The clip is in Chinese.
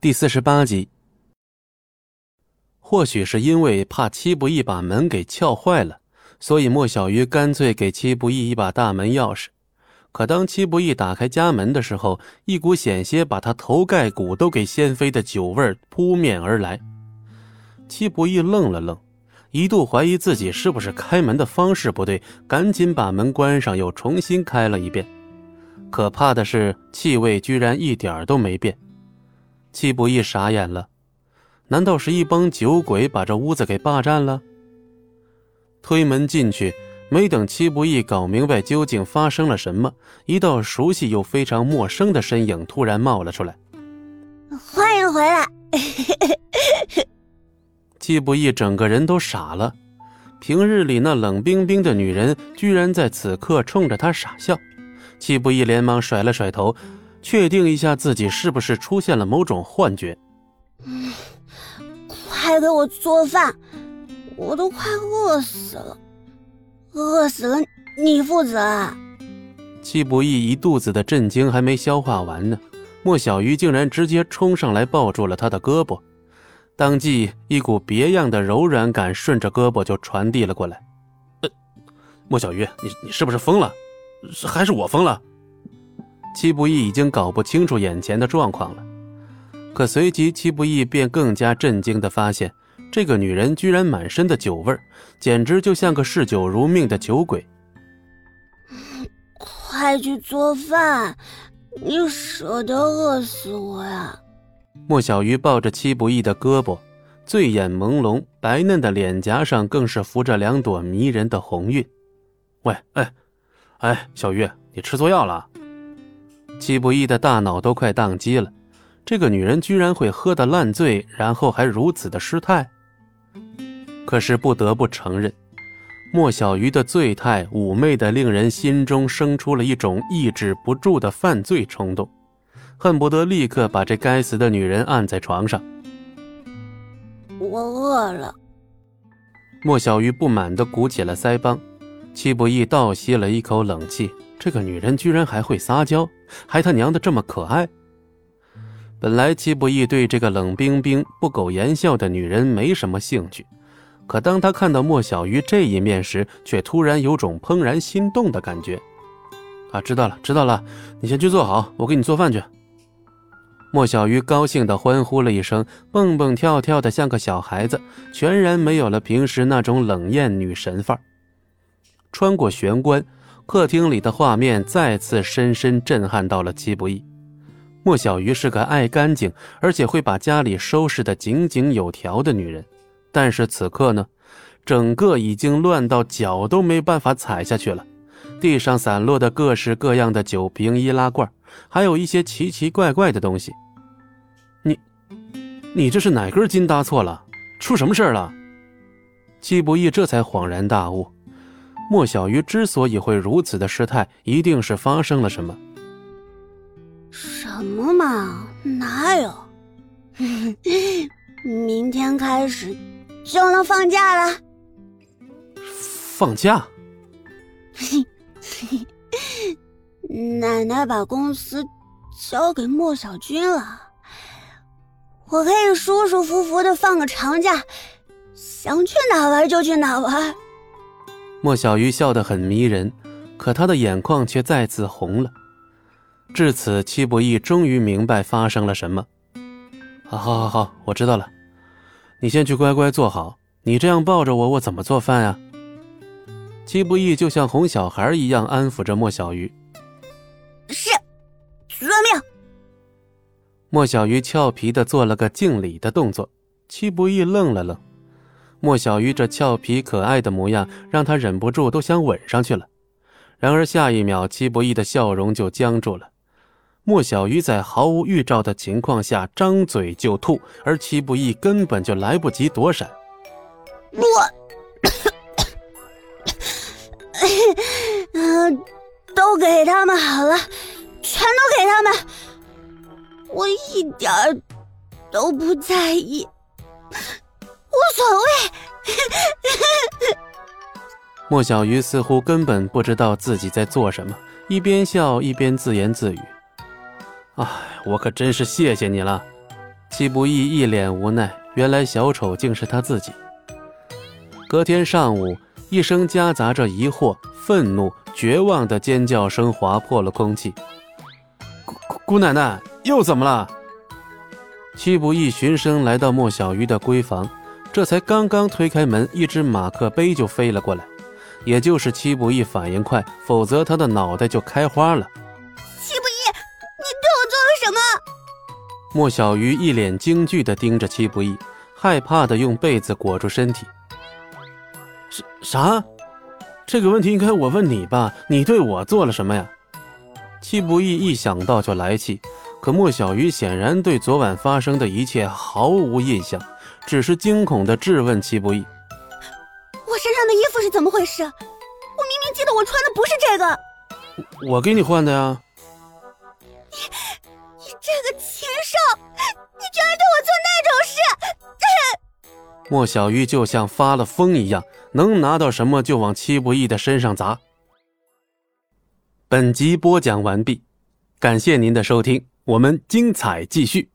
第四十八集。或许是因为怕戚不义把门给撬坏了，所以莫小鱼干脆给戚不义一把大门钥匙。可当戚不义打开家门的时候，一股险些把他头盖骨都给掀飞的酒味扑面而来。戚不义愣了愣，一度怀疑自己是不是开门的方式不对，赶紧把门关上，又重新开了一遍。可怕的是，气味居然一点都没变。戚不易傻眼了，难道是一帮酒鬼把这屋子给霸占了？推门进去，没等戚不易搞明白究竟发生了什么，一道熟悉又非常陌生的身影突然冒了出来。欢迎回来！戚不易整个人都傻了，平日里那冷冰冰的女人，居然在此刻冲着他傻笑。戚不易连忙甩了甩头。确定一下自己是不是出现了某种幻觉。嗯，快给我做饭，我都快饿死了，饿死了你负责。戚不义一肚子的震惊还没消化完呢，莫小鱼竟然直接冲上来抱住了他的胳膊，当即一股别样的柔软感顺着胳膊就传递了过来。呃，莫小鱼，你你是不是疯了？还是我疯了？戚不义已经搞不清楚眼前的状况了，可随即戚不义便更加震惊地发现，这个女人居然满身的酒味简直就像个嗜酒如命的酒鬼。快去做饭，你舍得饿死我呀！莫小鱼抱着戚不义的胳膊，醉眼朦胧，白嫩的脸颊上更是浮着两朵迷人的红晕。喂，哎，哎，小鱼，你吃错药了。戚不义的大脑都快宕机了，这个女人居然会喝得烂醉，然后还如此的失态。可是不得不承认，莫小鱼的醉态妩媚的令人心中生出了一种抑制不住的犯罪冲动，恨不得立刻把这该死的女人按在床上。我饿了。莫小鱼不满地鼓起了腮帮，戚不义倒吸了一口冷气。这个女人居然还会撒娇，还他娘的这么可爱。本来戚不易对这个冷冰冰、不苟言笑的女人没什么兴趣，可当他看到莫小鱼这一面时，却突然有种怦然心动的感觉。啊，知道了，知道了，你先去做好，我给你做饭去。莫小鱼高兴地欢呼了一声，蹦蹦跳跳的像个小孩子，全然没有了平时那种冷艳女神范儿。穿过玄关。客厅里的画面再次深深震撼到了戚不义。莫小鱼是个爱干净，而且会把家里收拾得井井有条的女人，但是此刻呢，整个已经乱到脚都没办法踩下去了。地上散落的各式各样的酒瓶、易拉罐，还有一些奇奇怪怪的东西。你，你这是哪根筋搭错了？出什么事了？戚不义这才恍然大悟。莫小鱼之所以会如此的失态，一定是发生了什么。什么嘛，哪有？明天开始就能放假了。放假？奶奶把公司交给莫小军了，我可以舒舒服服的放个长假，想去哪玩就去哪玩。莫小鱼笑得很迷人，可他的眼眶却再次红了。至此，戚不义终于明白发生了什么。好，好，好，好，我知道了。你先去乖乖坐好。你这样抱着我，我怎么做饭呀？戚不义就像哄小孩一样安抚着莫小鱼。是，遵命。莫小鱼俏皮的做了个敬礼的动作。戚不义愣了愣。莫小鱼这俏皮可爱的模样，让他忍不住都想吻上去了。然而下一秒，戚不义的笑容就僵住了。莫小鱼在毫无预兆的情况下张嘴就吐，而戚不义根本就来不及躲闪。我，都给他们好了，全都给他们，我一点都不在意。无所谓。莫小鱼似乎根本不知道自己在做什么，一边笑一边自言自语：“哎，我可真是谢谢你了。”戚不义一脸无奈，原来小丑竟是他自己。隔天上午，一声夹杂着疑惑、愤怒、绝望的尖叫声划破了空气。姑姑奶奶又怎么了？戚不义循声来到莫小鱼的闺房，这才刚刚推开门，一只马克杯就飞了过来。也就是戚不义反应快，否则他的脑袋就开花了。戚不义，你对我做了什么？莫小鱼一脸惊惧地盯着戚不义，害怕地用被子裹住身体。啥啥？这个问题应该我问你吧？你对我做了什么呀？戚不义一想到就来气，可莫小鱼显然对昨晚发生的一切毫无印象，只是惊恐地质问戚不义。我身上的衣服是怎么回事？我明明记得我穿的不是这个。我给你换的呀。你你这个禽兽！你居然对我做那种事！莫小鱼就像发了疯一样，能拿到什么就往戚不义的身上砸。本集播讲完毕，感谢您的收听，我们精彩继续。